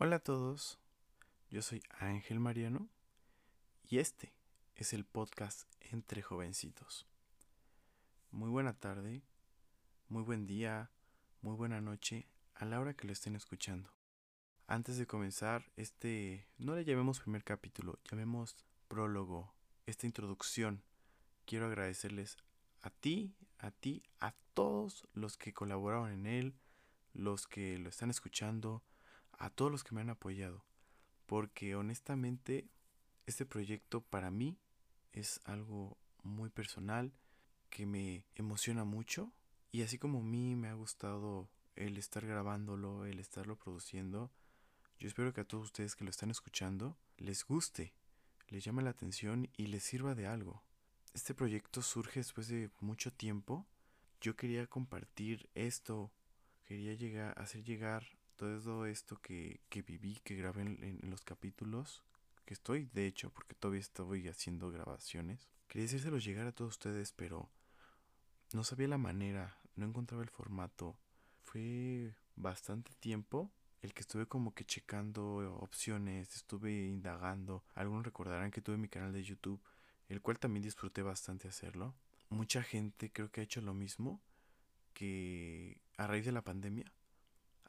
Hola a todos, yo soy Ángel Mariano y este es el podcast Entre Jovencitos. Muy buena tarde, muy buen día, muy buena noche a la hora que lo estén escuchando. Antes de comenzar, este, no le llamemos primer capítulo, llamemos prólogo, esta introducción. Quiero agradecerles a ti, a ti, a todos los que colaboraron en él, los que lo están escuchando, a todos los que me han apoyado. Porque honestamente, este proyecto para mí es algo muy personal, que me emociona mucho. Y así como a mí me ha gustado el estar grabándolo, el estarlo produciendo, yo espero que a todos ustedes que lo están escuchando les guste, les llame la atención y les sirva de algo. Este proyecto surge después de mucho tiempo. Yo quería compartir esto, quería llegar, hacer llegar todo esto que, viví, que grabé en, los capítulos, que estoy, de hecho, porque todavía estoy haciendo grabaciones. Quería decírselos llegar a todos ustedes, pero no sabía la manera, no encontraba el formato. Fue bastante tiempo el que estuve como que checando opciones, estuve indagando. Algunos recordarán que tuve mi canal de YouTube, el cual también disfruté bastante hacerlo. Mucha gente creo que ha hecho lo mismo que a raíz de la pandemia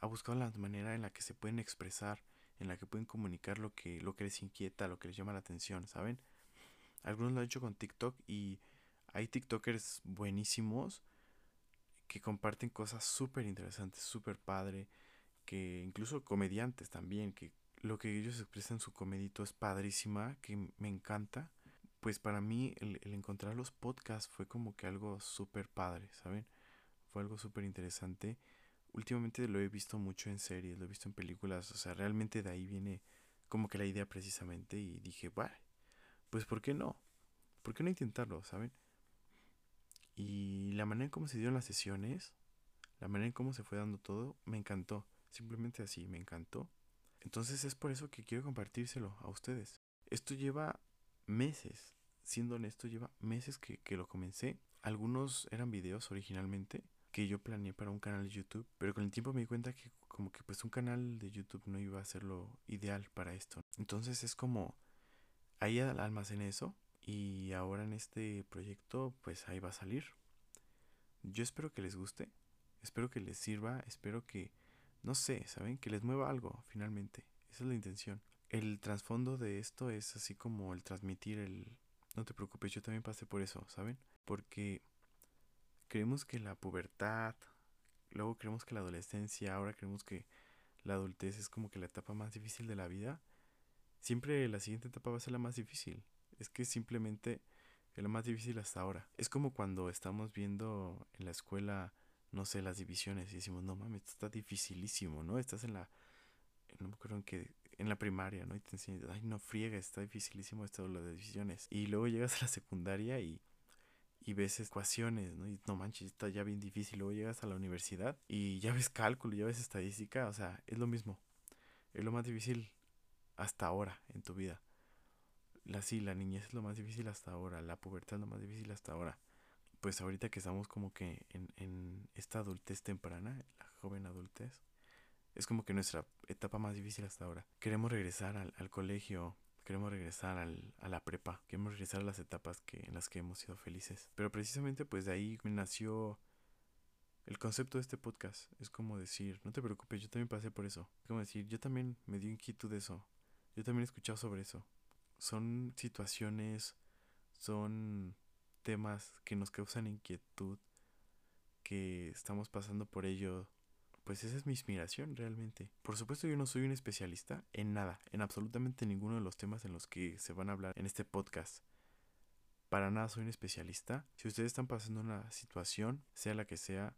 ha buscado la manera en la que se pueden expresar, en la que pueden comunicar lo que, lo que les inquieta, lo que les llama la atención, ¿saben? Algunos lo han hecho con TikTok y hay TikTokers buenísimos que comparten cosas súper interesantes, súper padre, que incluso comediantes también, que lo que ellos expresan en su comedito es padrísima, que me encanta. Pues para mí el, el encontrar los podcasts fue como que algo súper padre, ¿saben? Fue algo súper interesante últimamente lo he visto mucho en series, lo he visto en películas, o sea, realmente de ahí viene como que la idea precisamente y dije, vale, pues ¿por qué no? ¿Por qué no intentarlo, saben? Y la manera en cómo se dieron las sesiones, la manera en cómo se fue dando todo, me encantó. Simplemente así, me encantó. Entonces es por eso que quiero compartírselo a ustedes. Esto lleva meses, siendo honesto, lleva meses que, que lo comencé. Algunos eran videos originalmente, que yo planeé para un canal de YouTube, pero con el tiempo me di cuenta que como que pues un canal de YouTube no iba a ser lo ideal para esto. Entonces es como ahí almacené eso y ahora en este proyecto pues ahí va a salir. Yo espero que les guste, espero que les sirva, espero que no sé, ¿saben? Que les mueva algo finalmente. Esa es la intención. El trasfondo de esto es así como el transmitir el no te preocupes, yo también pasé por eso, ¿saben? Porque creemos que la pubertad, luego creemos que la adolescencia, ahora creemos que la adultez es como que la etapa más difícil de la vida, siempre la siguiente etapa va a ser la más difícil. Es que simplemente es la más difícil hasta ahora. Es como cuando estamos viendo en la escuela, no sé, las divisiones y decimos, no mames, esto está dificilísimo, ¿no? Estás en la, no me acuerdo en qué, en la primaria, ¿no? Y te enseñan, ay, no friega, está dificilísimo esto de las divisiones. Y luego llegas a la secundaria y y ves ecuaciones, ¿no? Y no manches, está ya bien difícil. Luego llegas a la universidad y ya ves cálculo, ya ves estadística, o sea, es lo mismo. Es lo más difícil hasta ahora en tu vida. La sí, la niñez es lo más difícil hasta ahora, la pubertad es lo más difícil hasta ahora. Pues ahorita que estamos como que en, en esta adultez temprana, la joven adultez, es como que nuestra etapa más difícil hasta ahora. Queremos regresar al, al colegio, queremos regresar al, a la prepa, queremos regresar a las etapas que, en las que hemos sido felices. Pero precisamente pues de ahí nació el concepto de este podcast. Es como decir, no te preocupes, yo también pasé por eso. Es como decir, yo también me dio inquietud de eso. Yo también he escuchado sobre eso. Son situaciones, son temas que nos causan inquietud, que estamos pasando por ello pues esa es mi inspiración realmente. Por supuesto yo no soy un especialista en nada, en absolutamente ninguno de los temas en los que se van a hablar en este podcast. Para nada soy un especialista. Si ustedes están pasando una situación, sea la que sea,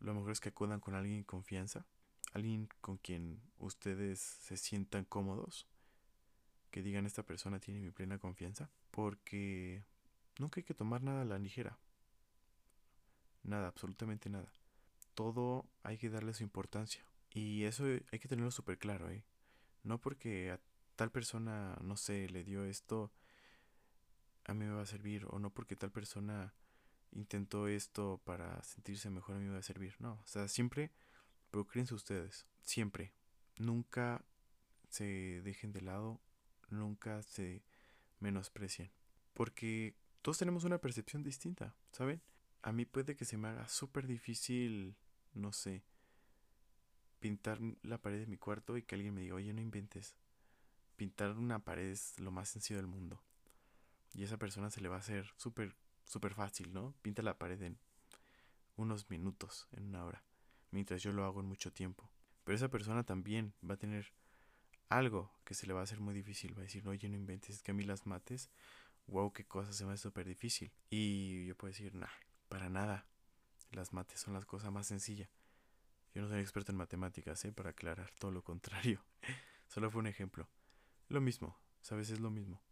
lo mejor es que acudan con alguien en confianza, alguien con quien ustedes se sientan cómodos, que digan esta persona tiene mi plena confianza, porque nunca hay que tomar nada a la ligera. Nada, absolutamente nada todo hay que darle su importancia. Y eso hay que tenerlo súper claro, ¿eh? No porque a tal persona, no sé, le dio esto, a mí me va a servir. O no porque tal persona intentó esto para sentirse mejor, a mí me va a servir. No, o sea, siempre procúrense ustedes. Siempre. Nunca se dejen de lado, nunca se menosprecien. Porque todos tenemos una percepción distinta, ¿saben? A mí puede que se me haga súper difícil, no sé, pintar la pared de mi cuarto y que alguien me diga, oye, no inventes. Pintar una pared es lo más sencillo del mundo. Y a esa persona se le va a hacer súper, súper fácil, ¿no? Pinta la pared en unos minutos, en una hora, mientras yo lo hago en mucho tiempo. Pero esa persona también va a tener algo que se le va a hacer muy difícil. Va a decir, oye, no inventes, es que a mí las mates, wow, qué cosa se me hace súper difícil. Y yo puedo decir, nah, para nada. Las mates son las cosas más sencillas. Yo no soy experto en matemáticas, ¿eh? Para aclarar, todo lo contrario. Solo fue un ejemplo. Lo mismo, ¿sabes? Es lo mismo.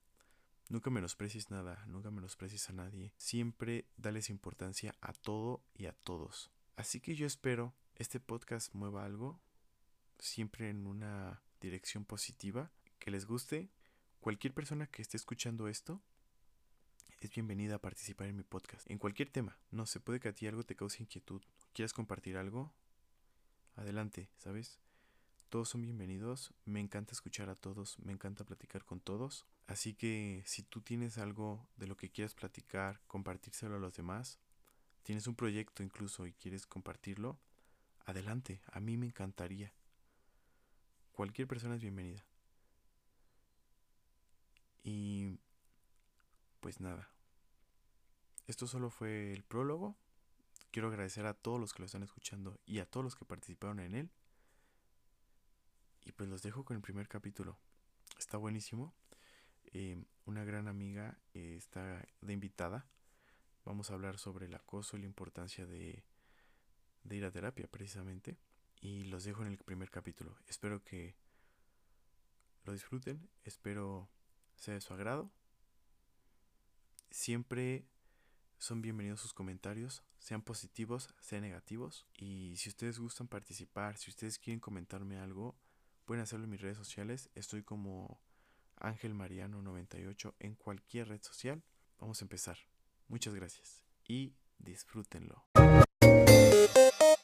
Nunca menosprecies nada, nunca menosprecies a nadie. Siempre dales importancia a todo y a todos. Así que yo espero este podcast mueva algo, siempre en una dirección positiva, que les guste. Cualquier persona que esté escuchando esto es bienvenida a participar en mi podcast. En cualquier tema, no se puede que a ti algo te cause inquietud, quieras compartir algo, adelante, ¿sabes? Todos son bienvenidos, me encanta escuchar a todos, me encanta platicar con todos. Así que si tú tienes algo de lo que quieras platicar, compartírselo a los demás, tienes un proyecto incluso y quieres compartirlo, adelante, a mí me encantaría. Cualquier persona es bienvenida. Y pues nada. Esto solo fue el prólogo. Quiero agradecer a todos los que lo están escuchando y a todos los que participaron en él. Y pues los dejo con el primer capítulo. Está buenísimo. Eh, una gran amiga eh, está de invitada. Vamos a hablar sobre el acoso y la importancia de, de ir a terapia precisamente. Y los dejo en el primer capítulo. Espero que lo disfruten. Espero sea de su agrado. Siempre son bienvenidos sus comentarios, sean positivos, sean negativos. Y si ustedes gustan participar, si ustedes quieren comentarme algo, pueden hacerlo en mis redes sociales. Estoy como Ángel Mariano 98 en cualquier red social. Vamos a empezar. Muchas gracias y disfrútenlo.